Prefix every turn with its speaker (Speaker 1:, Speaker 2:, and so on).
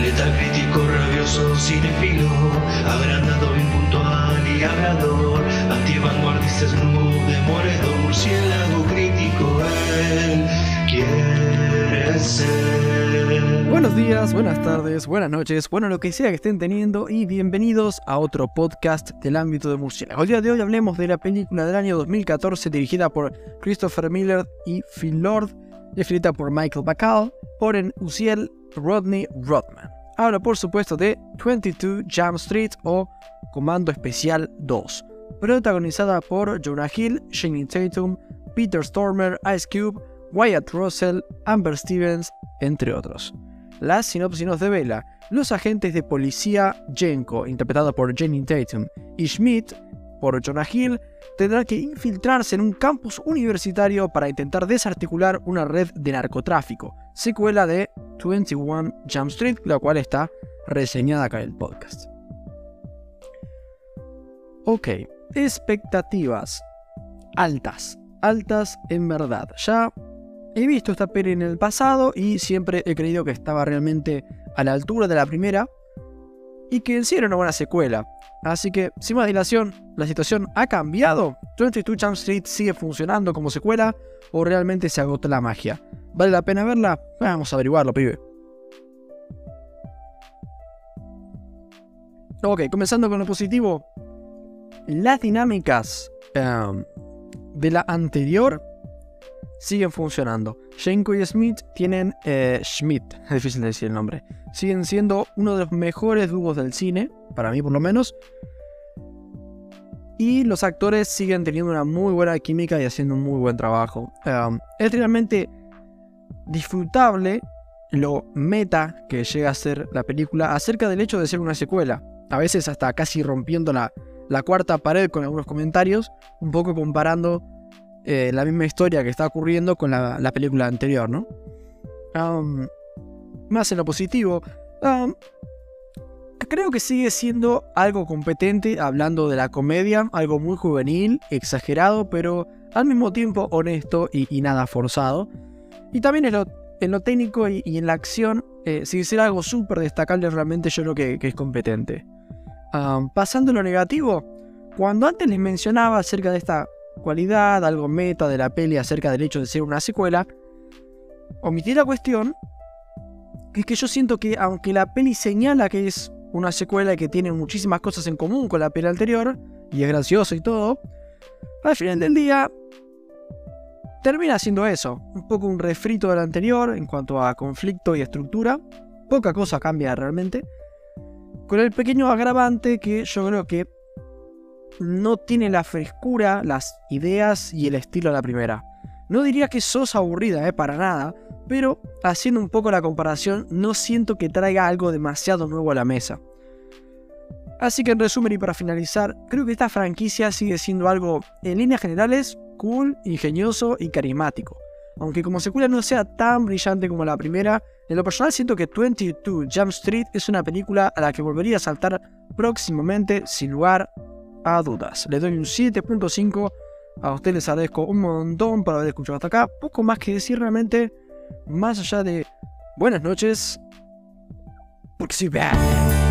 Speaker 1: Letal crítico, rabioso, cinefilo, agrandado, impuntual y hablador, antivanguardista, snoop, murciélago crítico, él quiere ser.
Speaker 2: Buenos días, buenas tardes, buenas noches, bueno lo que sea que estén teniendo y bienvenidos a otro podcast del ámbito de murciélago. El día de hoy hablemos de la película del año 2014 dirigida por Christopher Miller y Phil Lord, escrita por Michael Bacall, por en Uziel Rodney Rodman. Habla por supuesto de 22 Jump Street o Comando Especial 2, protagonizada por Jonah Hill, Shane Tatum, Peter Stormer, Ice Cube, Wyatt Russell, Amber Stevens, entre otros. La sinopsis nos devela, los agentes de policía Jenko, interpretado por Jenny Tatum, y Schmidt, por Jonah Hill, tendrán que infiltrarse en un campus universitario para intentar desarticular una red de narcotráfico, secuela de 21 Jump Street, la cual está reseñada acá en el podcast. Ok, expectativas altas, altas en verdad. Ya he visto esta peli en el pasado y siempre he creído que estaba realmente a la altura de la primera y que en sí era una buena secuela. Así que, sin más dilación, ¿la situación ha cambiado? ¿22 Jump Street sigue funcionando como secuela o realmente se agotó la magia? ¿Vale la pena verla? Vamos a averiguarlo, pibe. Ok, comenzando con lo positivo. Las dinámicas em, de la anterior siguen funcionando. Shenko y Smith tienen. Eh, Schmidt, es difícil de decir el nombre. Siguen siendo uno de los mejores dúos del cine, para mí por lo menos. Y los actores siguen teniendo una muy buena química y haciendo un muy buen trabajo. Es realmente disfrutable lo meta que llega a ser la película acerca del hecho de ser una secuela. A veces hasta casi rompiendo la, la cuarta pared con algunos comentarios, un poco comparando eh, la misma historia que está ocurriendo con la, película anterior, ¿no? Más en lo positivo, creo que sigue siendo algo competente hablando de la comedia, algo muy juvenil, exagerado, pero al mismo tiempo honesto y, nada forzado. Y también en lo, en lo técnico y, en la acción, eh, siendo algo súper destacable, realmente yo creo que, es competente. Pasando a lo negativo, cuando antes les mencionaba acerca de esta cualidad, algo meta de la peli acerca del hecho de ser una secuela, omití la cuestión es que yo siento que aunque la peli señala que es una secuela y que tiene muchísimas cosas en común con la peli anterior, y es gracioso y todo, al final del día termina siendo eso, un poco un refrito del anterior en cuanto a conflicto y estructura, poca cosa cambia realmente, con el pequeño agravante que yo creo que no tiene la frescura, las ideas y el estilo de la primera. No diría que sos aburrida, eh, para nada, pero haciendo un poco la comparación, no siento que traiga algo demasiado nuevo a la mesa. Así que en resumen y para finalizar, creo que esta franquicia sigue siendo algo, en líneas generales, cool, ingenioso y carismático. Aunque como secuela no sea tan brillante como la primera, en lo personal siento que 22 Jump Street es una película a la que volvería a saltar próximamente sin lugar a dudas. Le doy un 7.5. A ustedes les agradezco un montón por haber escuchado hasta acá. Poco más que decir realmente. Más allá de buenas noches. Porque bad.